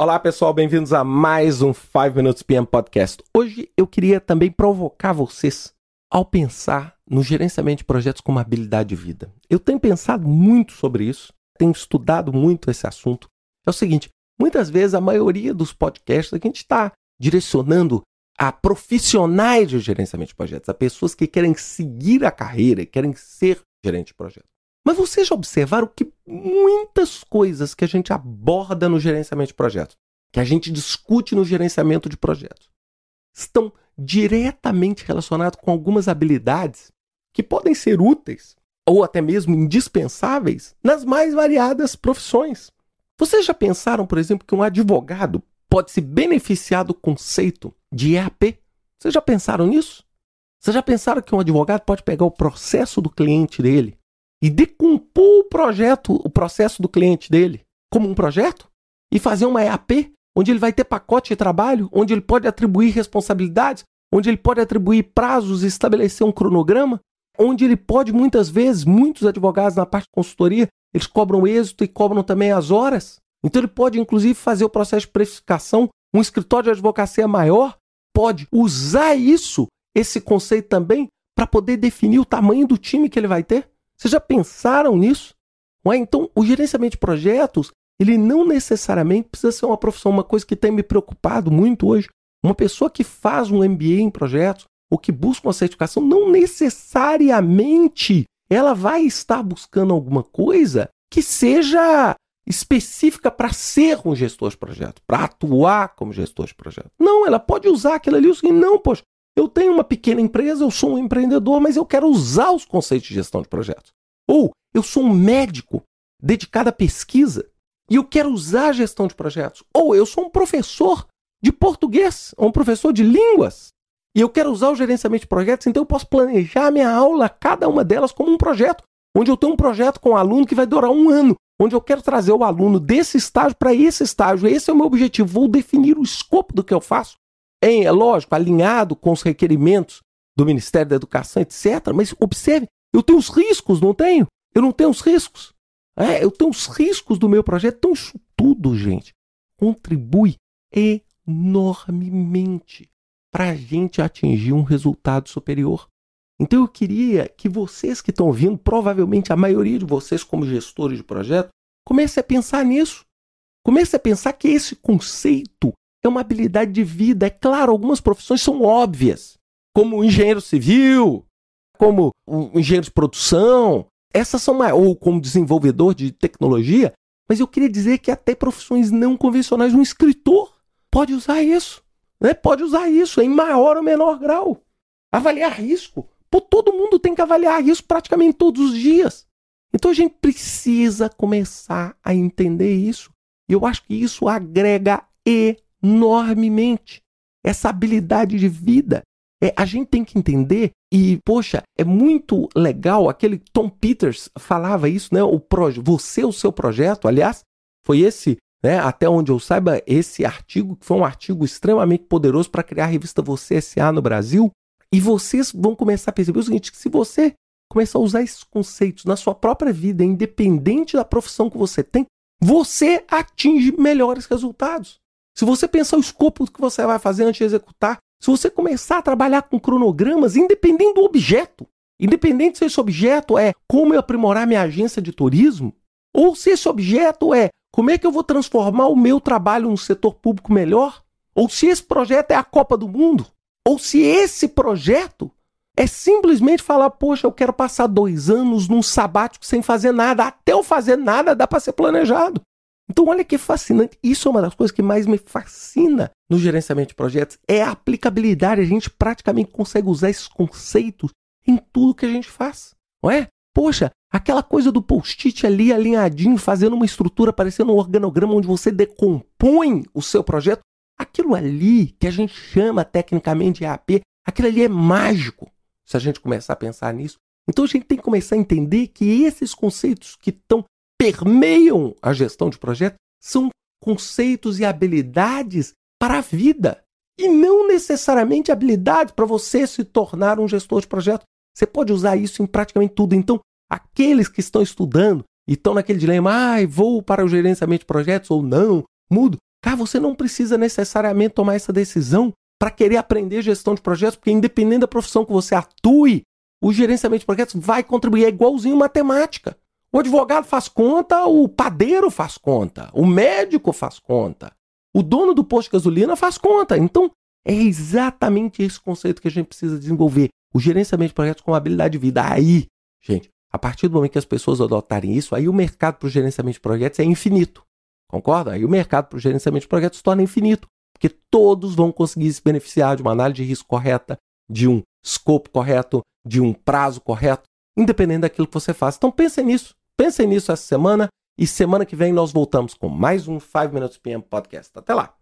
Olá pessoal, bem-vindos a mais um 5 Minutes PM Podcast. Hoje eu queria também provocar vocês ao pensar no gerenciamento de projetos como habilidade de vida. Eu tenho pensado muito sobre isso, tenho estudado muito esse assunto. É o seguinte, muitas vezes a maioria dos podcasts a gente está direcionando a profissionais de gerenciamento de projetos, a pessoas que querem seguir a carreira, querem ser gerente de projetos. Mas vocês já observaram que muitas coisas que a gente aborda no gerenciamento de projetos, que a gente discute no gerenciamento de projetos, estão diretamente relacionadas com algumas habilidades que podem ser úteis ou até mesmo indispensáveis nas mais variadas profissões. Vocês já pensaram, por exemplo, que um advogado pode se beneficiar do conceito de EAP? Vocês já pensaram nisso? Vocês já pensaram que um advogado pode pegar o processo do cliente dele e decompor o projeto, o processo do cliente dele como um projeto e fazer uma EAP onde ele vai ter pacote de trabalho, onde ele pode atribuir responsabilidades, onde ele pode atribuir prazos, estabelecer um cronograma, onde ele pode muitas vezes, muitos advogados na parte de consultoria, eles cobram êxito e cobram também as horas. Então ele pode inclusive fazer o processo de precificação, um escritório de advocacia maior pode usar isso, esse conceito também, para poder definir o tamanho do time que ele vai ter. Vocês já pensaram nisso? Ué, então, o gerenciamento de projetos, ele não necessariamente precisa ser uma profissão, uma coisa que tem me preocupado muito hoje. Uma pessoa que faz um MBA em projetos ou que busca uma certificação, não necessariamente ela vai estar buscando alguma coisa que seja específica para ser um gestor de projeto, para atuar como gestor de projeto. Não, ela pode usar aquilo ali e não, poxa, eu tenho uma pequena empresa, eu sou um empreendedor, mas eu quero usar os conceitos de gestão de projetos. Ou eu sou um médico dedicado à pesquisa e eu quero usar a gestão de projetos. Ou eu sou um professor de português, ou um professor de línguas e eu quero usar o gerenciamento de projetos, então eu posso planejar a minha aula, cada uma delas, como um projeto. Onde eu tenho um projeto com um aluno que vai durar um ano, onde eu quero trazer o aluno desse estágio para esse estágio. Esse é o meu objetivo. Vou definir o escopo do que eu faço em, é lógico, alinhado com os requerimentos do Ministério da Educação, etc. Mas observe, eu tenho os riscos, não tenho? Eu não tenho os riscos. É, eu tenho os riscos do meu projeto. Então, isso tudo, gente, contribui enormemente para a gente atingir um resultado superior. Então, eu queria que vocês que estão ouvindo, provavelmente a maioria de vocês, como gestores de projeto, comece a pensar nisso. Comece a pensar que esse conceito é uma habilidade de vida. É claro, algumas profissões são óbvias, como engenheiro civil, como engenheiro de produção, essas são ou como desenvolvedor de tecnologia, mas eu queria dizer que até profissões não convencionais, um escritor pode usar isso, né? Pode usar isso em maior ou menor grau. Avaliar risco. Pô, todo mundo tem que avaliar risco praticamente todos os dias. Então a gente precisa começar a entender isso. E eu acho que isso agrega e enormemente. Essa habilidade de vida. É, a gente tem que entender, e, poxa, é muito legal, aquele Tom Peters falava isso, né? O proje você, o seu projeto, aliás, foi esse, né, até onde eu saiba, esse artigo, que foi um artigo extremamente poderoso para criar a revista Você S.A. no Brasil. E vocês vão começar a perceber o seguinte: que se você começar a usar esses conceitos na sua própria vida, independente da profissão que você tem, você atinge melhores resultados. Se você pensar o escopo do que você vai fazer antes de executar, se você começar a trabalhar com cronogramas, independente do objeto, independente se esse objeto é como eu aprimorar minha agência de turismo, ou se esse objeto é como é que eu vou transformar o meu trabalho no setor público melhor, ou se esse projeto é a Copa do Mundo, ou se esse projeto é simplesmente falar, poxa, eu quero passar dois anos num sabático sem fazer nada. Até eu fazer nada dá para ser planejado. Então, olha que fascinante. Isso é uma das coisas que mais me fascina no gerenciamento de projetos. É a aplicabilidade. A gente praticamente consegue usar esses conceitos em tudo que a gente faz. Não é? Poxa, aquela coisa do post-it ali alinhadinho, fazendo uma estrutura parecendo um organograma onde você decompõe o seu projeto. Aquilo ali que a gente chama tecnicamente de EAP, aquilo ali é mágico. Se a gente começar a pensar nisso. Então a gente tem que começar a entender que esses conceitos que estão permeiam a gestão de projeto são conceitos e habilidades para a vida. E não necessariamente habilidades para você se tornar um gestor de projeto. Você pode usar isso em praticamente tudo. Então, aqueles que estão estudando e estão naquele dilema, ah, vou para o gerenciamento de projetos ou não, mudo. Cara, você não precisa necessariamente tomar essa decisão para querer aprender gestão de projetos, porque independente da profissão que você atue, o gerenciamento de projetos vai contribuir. É igualzinho matemática. O advogado faz conta, o padeiro faz conta, o médico faz conta, o dono do posto de gasolina faz conta. Então, é exatamente esse conceito que a gente precisa desenvolver. O gerenciamento de projetos com habilidade de vida. Aí, gente, a partir do momento que as pessoas adotarem isso, aí o mercado para o gerenciamento de projetos é infinito. Concorda? Aí o mercado para o gerenciamento de projetos se torna infinito, porque todos vão conseguir se beneficiar de uma análise de risco correta, de um escopo correto, de um prazo correto, independente daquilo que você faz. Então pensem nisso. Pensem nisso essa semana e semana que vem nós voltamos com mais um 5 Minutes PM Podcast. Até lá!